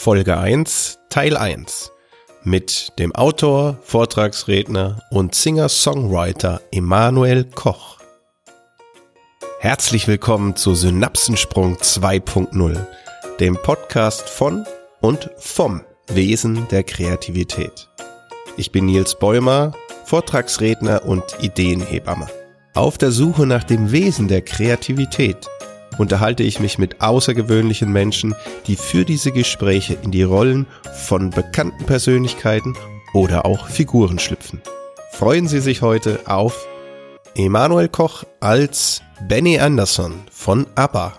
Folge 1, Teil 1 mit dem Autor, Vortragsredner und Singer-Songwriter Emanuel Koch. Herzlich willkommen zu Synapsensprung 2.0, dem Podcast von und vom Wesen der Kreativität. Ich bin Nils Bäumer, Vortragsredner und Ideenhebamme. Auf der Suche nach dem Wesen der Kreativität unterhalte ich mich mit außergewöhnlichen Menschen, die für diese Gespräche in die Rollen von bekannten Persönlichkeiten oder auch Figuren schlüpfen. Freuen Sie sich heute auf Emanuel Koch als Benny Anderson von ABBA.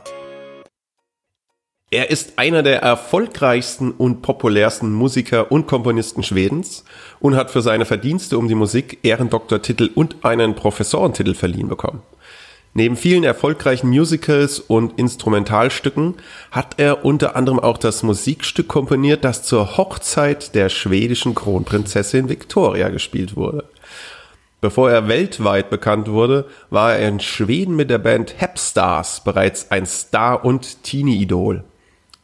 Er ist einer der erfolgreichsten und populärsten Musiker und Komponisten Schwedens und hat für seine Verdienste um die Musik Ehrendoktortitel und einen Professorentitel verliehen bekommen. Neben vielen erfolgreichen Musicals und Instrumentalstücken hat er unter anderem auch das Musikstück komponiert, das zur Hochzeit der schwedischen Kronprinzessin Victoria gespielt wurde. Bevor er weltweit bekannt wurde, war er in Schweden mit der Band Hepstars bereits ein Star und Teenie-Idol.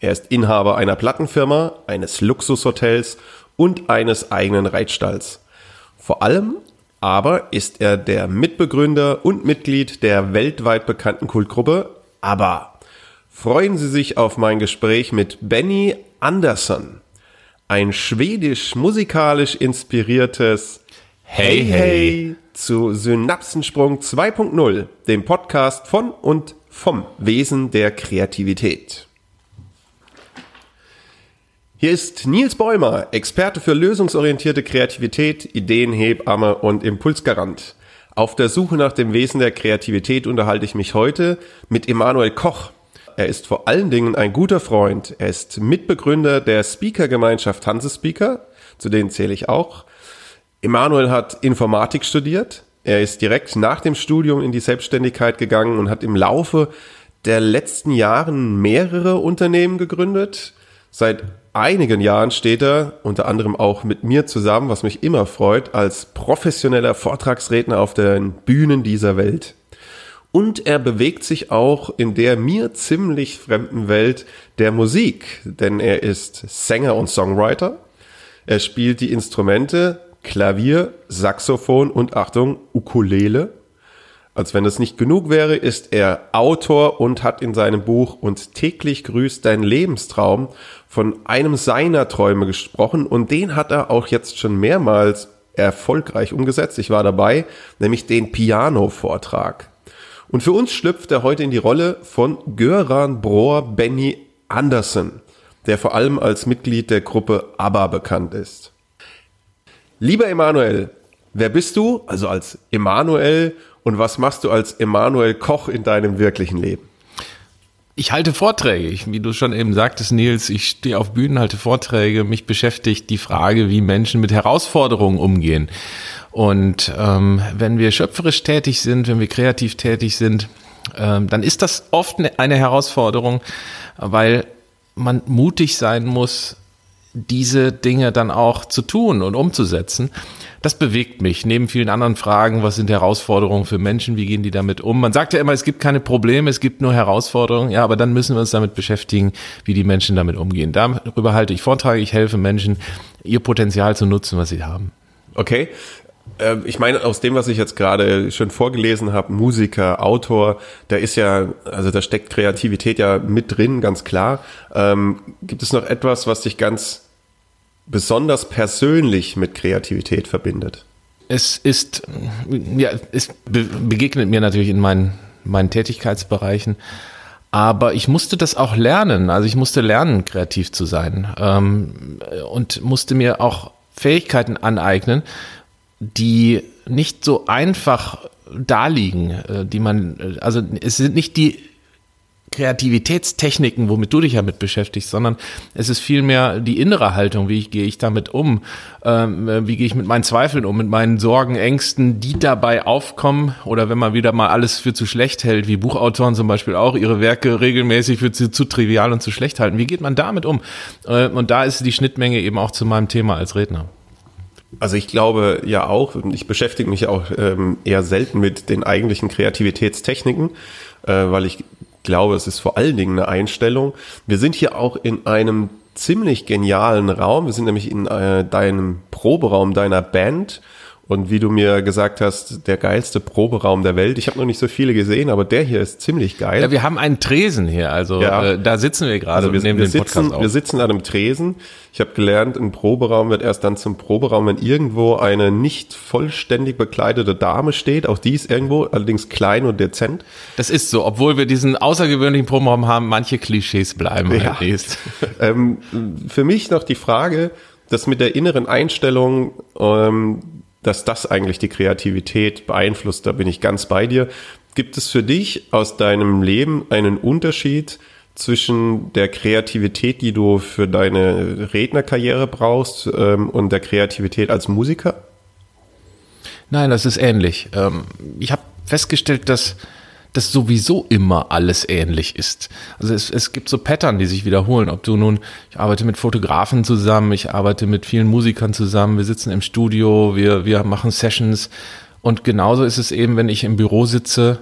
Er ist Inhaber einer Plattenfirma, eines Luxushotels und eines eigenen Reitstalls. Vor allem aber ist er der Mitbegründer und Mitglied der weltweit bekannten Kultgruppe ABBA. Freuen Sie sich auf mein Gespräch mit Benny Andersson. Ein schwedisch-musikalisch inspiriertes Hey Hey zu Synapsensprung 2.0, dem Podcast von und vom Wesen der Kreativität. Hier ist Nils Bäumer, Experte für lösungsorientierte Kreativität, Ideenhebamme und Impulsgarant. Auf der Suche nach dem Wesen der Kreativität unterhalte ich mich heute mit Emanuel Koch. Er ist vor allen Dingen ein guter Freund. Er ist Mitbegründer der Speaker-Gemeinschaft Hanse Speaker, zu denen zähle ich auch. Emanuel hat Informatik studiert. Er ist direkt nach dem Studium in die Selbstständigkeit gegangen und hat im Laufe der letzten Jahren mehrere Unternehmen gegründet. Seit einigen Jahren steht er unter anderem auch mit mir zusammen, was mich immer freut, als professioneller Vortragsredner auf den Bühnen dieser Welt. Und er bewegt sich auch in der mir ziemlich fremden Welt der Musik, denn er ist Sänger und Songwriter. Er spielt die Instrumente Klavier, Saxophon und Achtung, Ukulele. Als wenn es nicht genug wäre, ist er Autor und hat in seinem Buch Und täglich grüßt dein Lebenstraum von einem seiner Träume gesprochen und den hat er auch jetzt schon mehrmals erfolgreich umgesetzt. Ich war dabei, nämlich den Piano-Vortrag. Und für uns schlüpft er heute in die Rolle von Göran Brohr Benny Anderson, der vor allem als Mitglied der Gruppe ABBA bekannt ist. Lieber Emanuel, wer bist du? Also als Emanuel und was machst du als Emanuel Koch in deinem wirklichen Leben? Ich halte Vorträge. Ich, wie du schon eben sagtest, Nils, ich stehe auf Bühnen, halte Vorträge. Mich beschäftigt die Frage, wie Menschen mit Herausforderungen umgehen. Und ähm, wenn wir schöpferisch tätig sind, wenn wir kreativ tätig sind, ähm, dann ist das oft ne, eine Herausforderung, weil man mutig sein muss, diese Dinge dann auch zu tun und umzusetzen das bewegt mich. Neben vielen anderen Fragen, was sind Herausforderungen für Menschen, wie gehen die damit um? Man sagt ja immer, es gibt keine Probleme, es gibt nur Herausforderungen. Ja, aber dann müssen wir uns damit beschäftigen, wie die Menschen damit umgehen. Darüber halte ich Vorträge, ich helfe Menschen, ihr Potenzial zu nutzen, was sie haben. Okay, ähm, ich meine, aus dem, was ich jetzt gerade schon vorgelesen habe, Musiker, Autor, da ist ja, also da steckt Kreativität ja mit drin, ganz klar. Ähm, gibt es noch etwas, was dich ganz besonders persönlich mit Kreativität verbindet? Es ist, ja, es begegnet mir natürlich in meinen, meinen Tätigkeitsbereichen. Aber ich musste das auch lernen. Also ich musste lernen, kreativ zu sein. Ähm, und musste mir auch Fähigkeiten aneignen, die nicht so einfach da liegen, äh, die man, also es sind nicht die Kreativitätstechniken, womit du dich ja mit beschäftigst, sondern es ist vielmehr die innere Haltung, wie ich, gehe ich damit um, ähm, äh, wie gehe ich mit meinen Zweifeln um, mit meinen Sorgen, Ängsten, die dabei aufkommen oder wenn man wieder mal alles für zu schlecht hält, wie Buchautoren zum Beispiel auch ihre Werke regelmäßig für zu, zu trivial und zu schlecht halten. Wie geht man damit um? Äh, und da ist die Schnittmenge eben auch zu meinem Thema als Redner. Also ich glaube ja auch, ich beschäftige mich auch ähm, eher selten mit den eigentlichen Kreativitätstechniken, äh, weil ich glaube, es ist vor allen Dingen eine Einstellung. Wir sind hier auch in einem ziemlich genialen Raum. Wir sind nämlich in äh, deinem Proberaum deiner Band und wie du mir gesagt hast, der geilste Proberaum der Welt. Ich habe noch nicht so viele gesehen, aber der hier ist ziemlich geil. Ja, wir haben einen Tresen hier, also ja. äh, da sitzen wir gerade also wir, nehmen wir den sitzen, Podcast auf. Wir sitzen an einem Tresen. Ich habe gelernt, ein Proberaum wird erst dann zum Proberaum, wenn irgendwo eine nicht vollständig bekleidete Dame steht. Auch die ist irgendwo, allerdings klein und dezent. Das ist so, obwohl wir diesen außergewöhnlichen Proberaum haben, manche Klischees bleiben ja. halt ähm, für mich noch die Frage, das mit der inneren Einstellung, ähm, dass das eigentlich die Kreativität beeinflusst. Da bin ich ganz bei dir. Gibt es für dich aus deinem Leben einen Unterschied zwischen der Kreativität, die du für deine Rednerkarriere brauchst, ähm, und der Kreativität als Musiker? Nein, das ist ähnlich. Ähm, ich habe festgestellt, dass dass sowieso immer alles ähnlich ist. Also es, es gibt so Pattern, die sich wiederholen. Ob du nun, ich arbeite mit Fotografen zusammen, ich arbeite mit vielen Musikern zusammen, wir sitzen im Studio, wir, wir machen Sessions. Und genauso ist es eben, wenn ich im Büro sitze,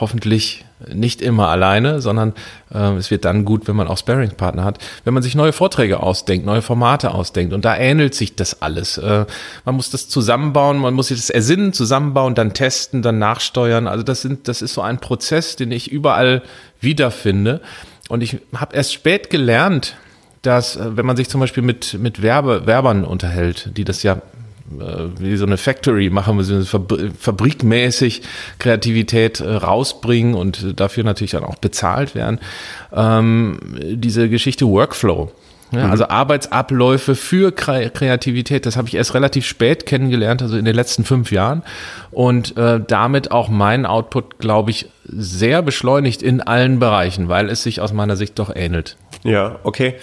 hoffentlich nicht immer alleine, sondern äh, es wird dann gut, wenn man auch Sparringspartner hat, wenn man sich neue Vorträge ausdenkt, neue Formate ausdenkt und da ähnelt sich das alles. Äh, man muss das zusammenbauen, man muss sich das ersinnen, zusammenbauen, dann testen, dann nachsteuern. Also das sind, das ist so ein Prozess, den ich überall wiederfinde. Und ich habe erst spät gelernt, dass äh, wenn man sich zum Beispiel mit mit Werbe, Werbern unterhält, die das ja wie so eine Factory machen, wir so fabrikmäßig Kreativität äh, rausbringen und dafür natürlich dann auch bezahlt werden. Ähm, diese Geschichte Workflow. Ja, mhm. Also Arbeitsabläufe für Kreativität, das habe ich erst relativ spät kennengelernt, also in den letzten fünf Jahren. Und äh, damit auch meinen Output, glaube ich, sehr beschleunigt in allen Bereichen, weil es sich aus meiner Sicht doch ähnelt. Ja, okay.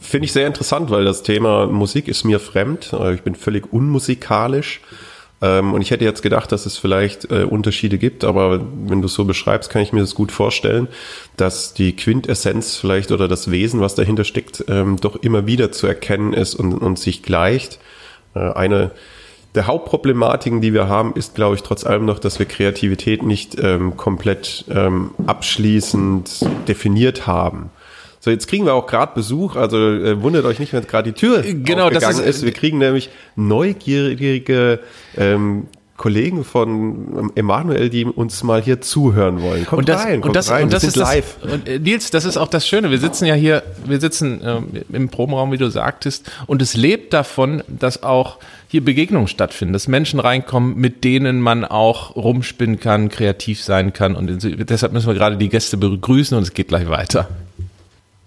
Finde ich sehr interessant, weil das Thema Musik ist mir fremd. Äh, ich bin völlig unmusikalisch. Ähm, und ich hätte jetzt gedacht, dass es vielleicht äh, Unterschiede gibt, aber wenn du es so beschreibst, kann ich mir das gut vorstellen, dass die Quintessenz vielleicht oder das Wesen, was dahinter steckt, ähm, doch immer wieder zu erkennen ist und, und sich gleicht. Äh, eine der Hauptproblematiken, die wir haben, ist, glaube ich, trotz allem noch, dass wir Kreativität nicht ähm, komplett ähm, abschließend definiert haben. So, jetzt kriegen wir auch gerade Besuch, also äh, wundert euch nicht, wenn gerade die Tür genau, das ist, ist. Wir kriegen nämlich neugierige ähm, Kollegen von ähm, Emanuel, die uns mal hier zuhören wollen. Kommt und das, rein, kommt und das, rein. Und das ist live. Das, und, äh, Nils, das ist auch das Schöne. Wir sitzen ja hier, wir sitzen ähm, im Probenraum, wie du sagtest, und es lebt davon, dass auch hier Begegnungen stattfinden, dass Menschen reinkommen, mit denen man auch rumspinnen kann, kreativ sein kann. Und deshalb müssen wir gerade die Gäste begrüßen und es geht gleich weiter.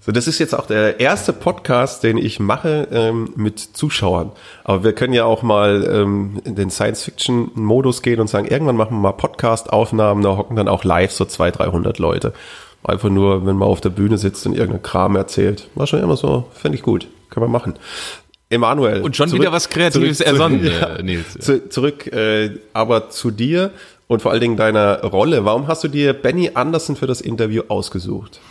So, das ist jetzt auch der erste Podcast, den ich mache ähm, mit Zuschauern. Aber wir können ja auch mal ähm, in den Science-Fiction-Modus gehen und sagen, irgendwann machen wir mal Podcast-Aufnahmen, da hocken dann auch live so 200, 300 Leute. Einfach nur, wenn man auf der Bühne sitzt und irgendein Kram erzählt. War schon immer so, fände ich gut. Können wir machen. Emanuel. Und schon zurück, wieder was Kreatives zurück, ersonnen, ja, äh, Nils. Zu, zurück, äh, aber zu dir und vor allen Dingen deiner Rolle. Warum hast du dir Benny Anderson für das Interview ausgesucht?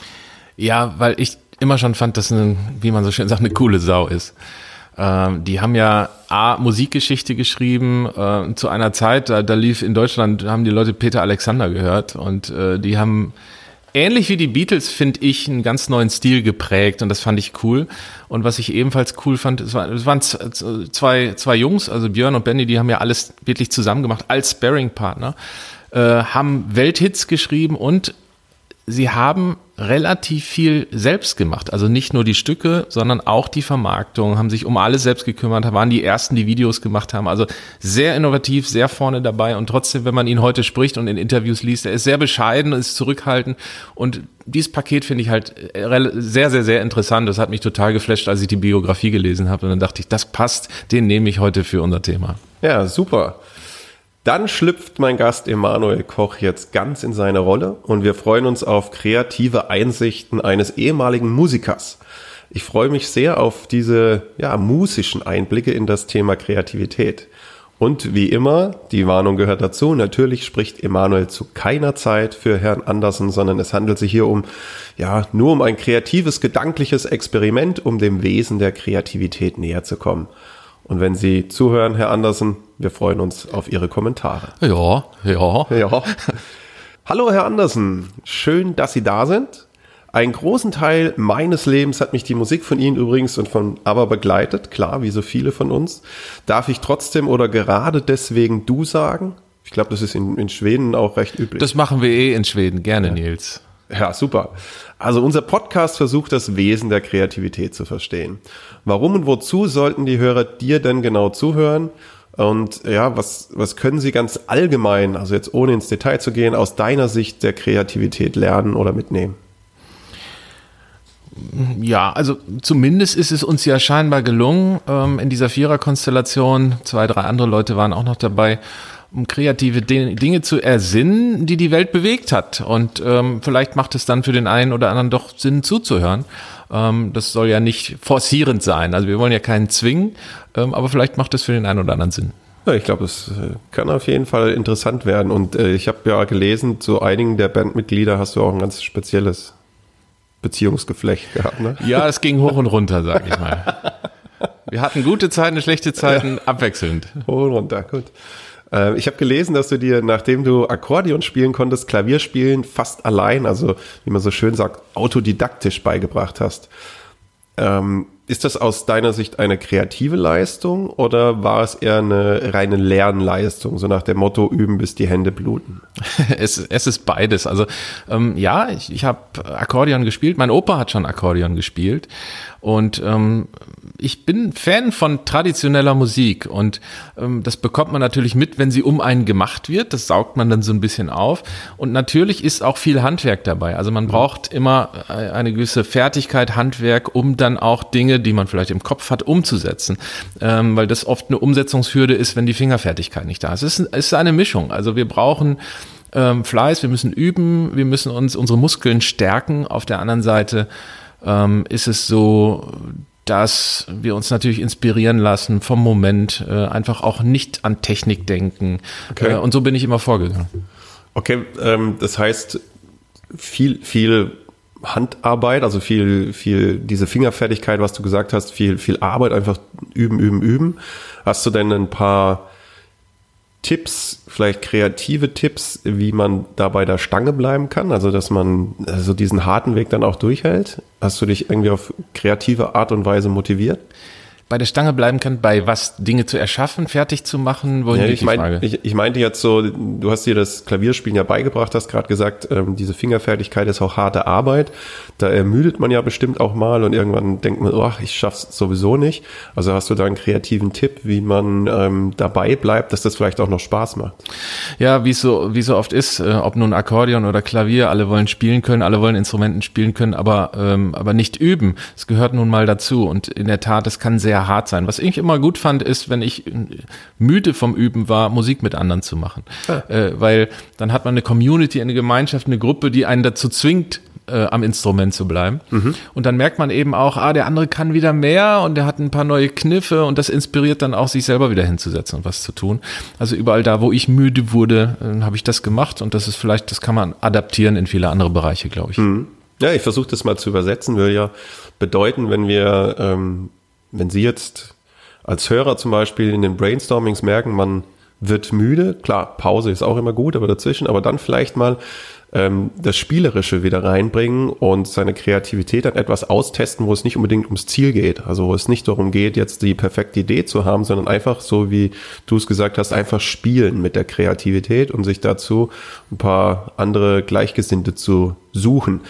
Ja, weil ich immer schon fand, dass ein, wie man so schön sagt, eine coole Sau ist. Ähm, die haben ja A, Musikgeschichte geschrieben, äh, zu einer Zeit, da, da lief in Deutschland, haben die Leute Peter Alexander gehört und äh, die haben ähnlich wie die Beatles, finde ich, einen ganz neuen Stil geprägt und das fand ich cool. Und was ich ebenfalls cool fand, es, war, es waren zwei, zwei Jungs, also Björn und Benny, die haben ja alles wirklich zusammen gemacht als Sparring-Partner, äh, haben Welthits geschrieben und sie haben relativ viel selbst gemacht. Also nicht nur die Stücke, sondern auch die Vermarktung, haben sich um alles selbst gekümmert, waren die ersten, die Videos gemacht haben. Also sehr innovativ, sehr vorne dabei und trotzdem, wenn man ihn heute spricht und in Interviews liest, er ist sehr bescheiden, ist zurückhaltend und dieses Paket finde ich halt sehr, sehr, sehr interessant. Das hat mich total geflasht, als ich die Biografie gelesen habe und dann dachte ich, das passt, den nehme ich heute für unser Thema. Ja, super. Dann schlüpft mein Gast Emanuel Koch jetzt ganz in seine Rolle und wir freuen uns auf kreative Einsichten eines ehemaligen Musikers. Ich freue mich sehr auf diese ja, musischen Einblicke in das Thema Kreativität. Und wie immer, die Warnung gehört dazu, natürlich spricht Emanuel zu keiner Zeit für Herrn Andersen, sondern es handelt sich hier um, ja, nur um ein kreatives, gedankliches Experiment, um dem Wesen der Kreativität näher zu kommen. Und wenn Sie zuhören, Herr Andersen, wir freuen uns auf Ihre Kommentare. Ja, ja. Ja. Hallo, Herr Andersen. Schön, dass Sie da sind. Einen großen Teil meines Lebens hat mich die Musik von Ihnen übrigens und von Aber begleitet, klar, wie so viele von uns. Darf ich trotzdem oder gerade deswegen du sagen? Ich glaube, das ist in, in Schweden auch recht üblich. Das machen wir eh in Schweden gerne, ja. Nils. Ja, super. Also unser Podcast versucht das Wesen der Kreativität zu verstehen. Warum und wozu sollten die Hörer dir denn genau zuhören? Und ja, was, was können Sie ganz allgemein, also jetzt ohne ins Detail zu gehen, aus deiner Sicht der Kreativität lernen oder mitnehmen? Ja, also zumindest ist es uns ja scheinbar gelungen, ähm, in dieser Viererkonstellation, zwei, drei andere Leute waren auch noch dabei, um kreative Dinge zu ersinnen, die die Welt bewegt hat. Und ähm, vielleicht macht es dann für den einen oder anderen doch Sinn zuzuhören. Ähm, das soll ja nicht forcierend sein. Also wir wollen ja keinen zwingen, ähm, aber vielleicht macht es für den einen oder anderen Sinn. Ja, ich glaube, es äh, kann auf jeden Fall interessant werden. Und äh, ich habe ja gelesen, zu einigen der Bandmitglieder hast du auch ein ganz spezielles Beziehungsgeflecht gehabt, ne? Ja, es ging hoch und runter, sag ich mal. Wir hatten gute Zeiten, schlechte Zeiten, ja. abwechselnd. Hoch und runter, gut. Äh, ich habe gelesen, dass du dir, nachdem du Akkordeon spielen konntest, Klavier spielen fast allein, also wie man so schön sagt, autodidaktisch beigebracht hast. Ähm, ist das aus deiner Sicht eine kreative Leistung oder war es eher eine reine Lernleistung, so nach dem Motto üben, bis die Hände bluten? es, es ist beides. Also ähm, ja, ich, ich habe Akkordeon gespielt. Mein Opa hat schon Akkordeon gespielt und ähm, ich bin Fan von traditioneller Musik und ähm, das bekommt man natürlich mit, wenn sie um einen gemacht wird. Das saugt man dann so ein bisschen auf. Und natürlich ist auch viel Handwerk dabei. Also man braucht immer äh, eine gewisse Fertigkeit, Handwerk, um dann auch Dinge, die man vielleicht im Kopf hat, umzusetzen. Ähm, weil das oft eine Umsetzungshürde ist, wenn die Fingerfertigkeit nicht da ist. Es ist, ist eine Mischung. Also wir brauchen ähm, Fleiß, wir müssen üben, wir müssen uns unsere Muskeln stärken. Auf der anderen Seite ähm, ist es so, dass wir uns natürlich inspirieren lassen vom Moment, äh, einfach auch nicht an Technik denken. Okay. Äh, und so bin ich immer vorgegangen. Okay, ähm, das heißt, viel, viel Handarbeit, also viel, viel diese Fingerfertigkeit, was du gesagt hast, viel, viel Arbeit, einfach üben, üben, üben. Hast du denn ein paar Tipps, vielleicht kreative Tipps, wie man da bei der Stange bleiben kann? Also, dass man also diesen harten Weg dann auch durchhält? Hast du dich irgendwie auf kreative Art und Weise motiviert? Bei der Stange bleiben kann, bei was Dinge zu erschaffen, fertig zu machen? Wohin ja, ich, mein, ich, ich, meinte jetzt so, du hast dir das Klavierspielen ja beigebracht, hast gerade gesagt, ähm, diese Fingerfertigkeit ist auch harte Arbeit. Da ermüdet man ja bestimmt auch mal und irgendwann denkt man, ach, ich schaff's sowieso nicht. Also hast du da einen kreativen Tipp, wie man ähm, dabei bleibt, dass das vielleicht auch noch Spaß macht? Ja, wie es so, wie so oft ist, äh, ob nun Akkordeon oder Klavier, alle wollen spielen können, alle wollen Instrumenten spielen können, aber, ähm, aber nicht üben. Es gehört nun mal dazu und in der Tat, es kann sehr hart sein. Was ich immer gut fand, ist, wenn ich müde vom Üben war, Musik mit anderen zu machen. Ah. Äh, weil dann hat man eine Community, eine Gemeinschaft, eine Gruppe, die einen dazu zwingt, äh, am Instrument zu bleiben. Mhm. Und dann merkt man eben auch, ah, der andere kann wieder mehr und der hat ein paar neue Kniffe und das inspiriert dann auch, sich selber wieder hinzusetzen und was zu tun. Also überall da, wo ich müde wurde, äh, habe ich das gemacht und das ist vielleicht, das kann man adaptieren in viele andere Bereiche, glaube ich. Mhm. Ja, ich versuche das mal zu übersetzen, will ja bedeuten, wenn wir ähm, wenn Sie jetzt als Hörer zum Beispiel in den Brainstormings merken, man wird müde, klar, Pause ist auch immer gut, aber dazwischen, aber dann vielleicht mal ähm, das Spielerische wieder reinbringen und seine Kreativität an etwas austesten, wo es nicht unbedingt ums Ziel geht. Also wo es nicht darum geht, jetzt die perfekte Idee zu haben, sondern einfach so, wie du es gesagt hast, einfach spielen mit der Kreativität und sich dazu ein paar andere Gleichgesinnte zu suchen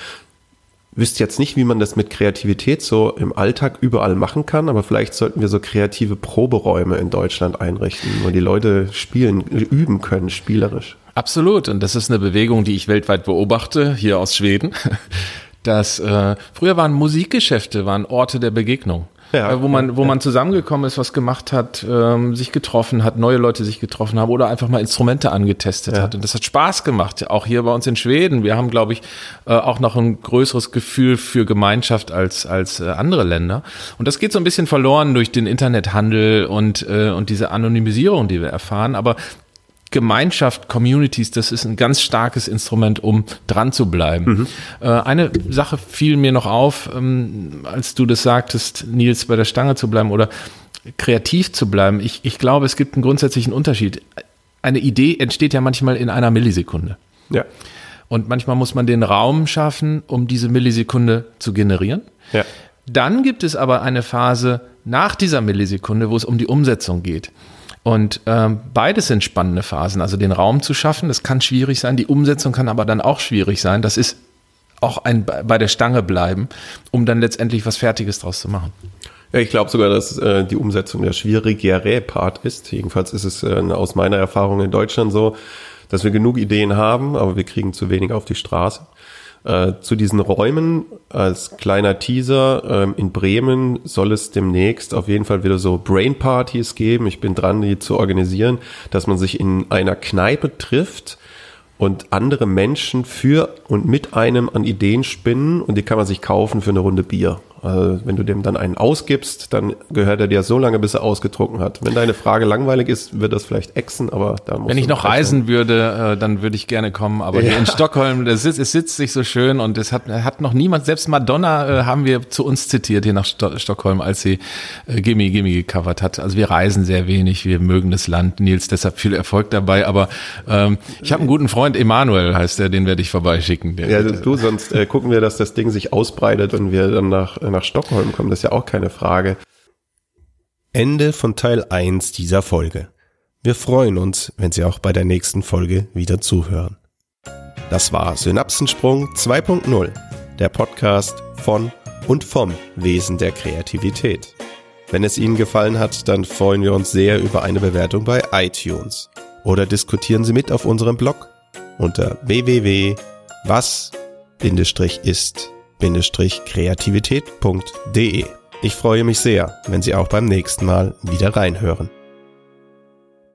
wüsste jetzt nicht, wie man das mit Kreativität so im Alltag überall machen kann, aber vielleicht sollten wir so kreative Proberäume in Deutschland einrichten, wo die Leute spielen, üben können, spielerisch. Absolut. Und das ist eine Bewegung, die ich weltweit beobachte, hier aus Schweden. Dass äh, früher waren Musikgeschäfte, waren Orte der Begegnung ja, äh, wo man, wo ja. man zusammengekommen ist, was gemacht hat, ähm, sich getroffen hat, neue Leute sich getroffen haben oder einfach mal Instrumente angetestet ja. hat. Und das hat Spaß gemacht. Auch hier bei uns in Schweden. Wir haben, glaube ich, äh, auch noch ein größeres Gefühl für Gemeinschaft als, als äh, andere Länder. Und das geht so ein bisschen verloren durch den Internethandel und, äh, und diese Anonymisierung, die wir erfahren. Aber Gemeinschaft, Communities, das ist ein ganz starkes Instrument, um dran zu bleiben. Mhm. Äh, eine Sache fiel mir noch auf, ähm, als du das sagtest, Nils, bei der Stange zu bleiben oder kreativ zu bleiben. Ich, ich glaube, es gibt einen grundsätzlichen Unterschied. Eine Idee entsteht ja manchmal in einer Millisekunde. Ja. Und manchmal muss man den Raum schaffen, um diese Millisekunde zu generieren. Ja. Dann gibt es aber eine Phase nach dieser Millisekunde, wo es um die Umsetzung geht. Und ähm, beides sind spannende Phasen. Also den Raum zu schaffen, das kann schwierig sein. Die Umsetzung kann aber dann auch schwierig sein. Das ist auch ein bei der Stange bleiben, um dann letztendlich was Fertiges draus zu machen. Ja, ich glaube sogar, dass äh, die Umsetzung der schwierigere Part ist. Jedenfalls ist es äh, aus meiner Erfahrung in Deutschland so, dass wir genug Ideen haben, aber wir kriegen zu wenig auf die Straße. Äh, zu diesen Räumen als kleiner Teaser ähm, in Bremen soll es demnächst auf jeden Fall wieder so Brain Parties geben. Ich bin dran, die zu organisieren, dass man sich in einer Kneipe trifft und andere Menschen für und mit einem an Ideen spinnen und die kann man sich kaufen für eine Runde Bier. Also wenn du dem dann einen ausgibst, dann gehört er dir so lange, bis er ausgetrunken hat. Wenn deine Frage langweilig ist, wird das vielleicht exen, aber da muss Wenn ich noch reisen würde, äh, dann würde ich gerne kommen. Aber ja. hier in Stockholm, das sitzt, es sitzt sich so schön und es hat, hat noch niemand, selbst Madonna äh, haben wir zu uns zitiert hier nach Sto Stockholm, als sie äh, Gimme Gimme gecovert hat. Also wir reisen sehr wenig, wir mögen das Land. Nils, deshalb viel Erfolg dabei. Aber ähm, ich habe einen guten Freund, Emanuel heißt der, den werde ich vorbeischicken. Der, ja, du, sonst äh, gucken wir, dass das Ding sich ausbreitet und wir dann nach nach Stockholm kommen, das ist ja auch keine Frage. Ende von Teil 1 dieser Folge. Wir freuen uns, wenn Sie auch bei der nächsten Folge wieder zuhören. Das war Synapsensprung 2.0, der Podcast von und vom Wesen der Kreativität. Wenn es Ihnen gefallen hat, dann freuen wir uns sehr über eine Bewertung bei iTunes. Oder diskutieren Sie mit auf unserem Blog unter www.was-ist kreativität.de. Ich freue mich sehr, wenn Sie auch beim nächsten Mal wieder reinhören.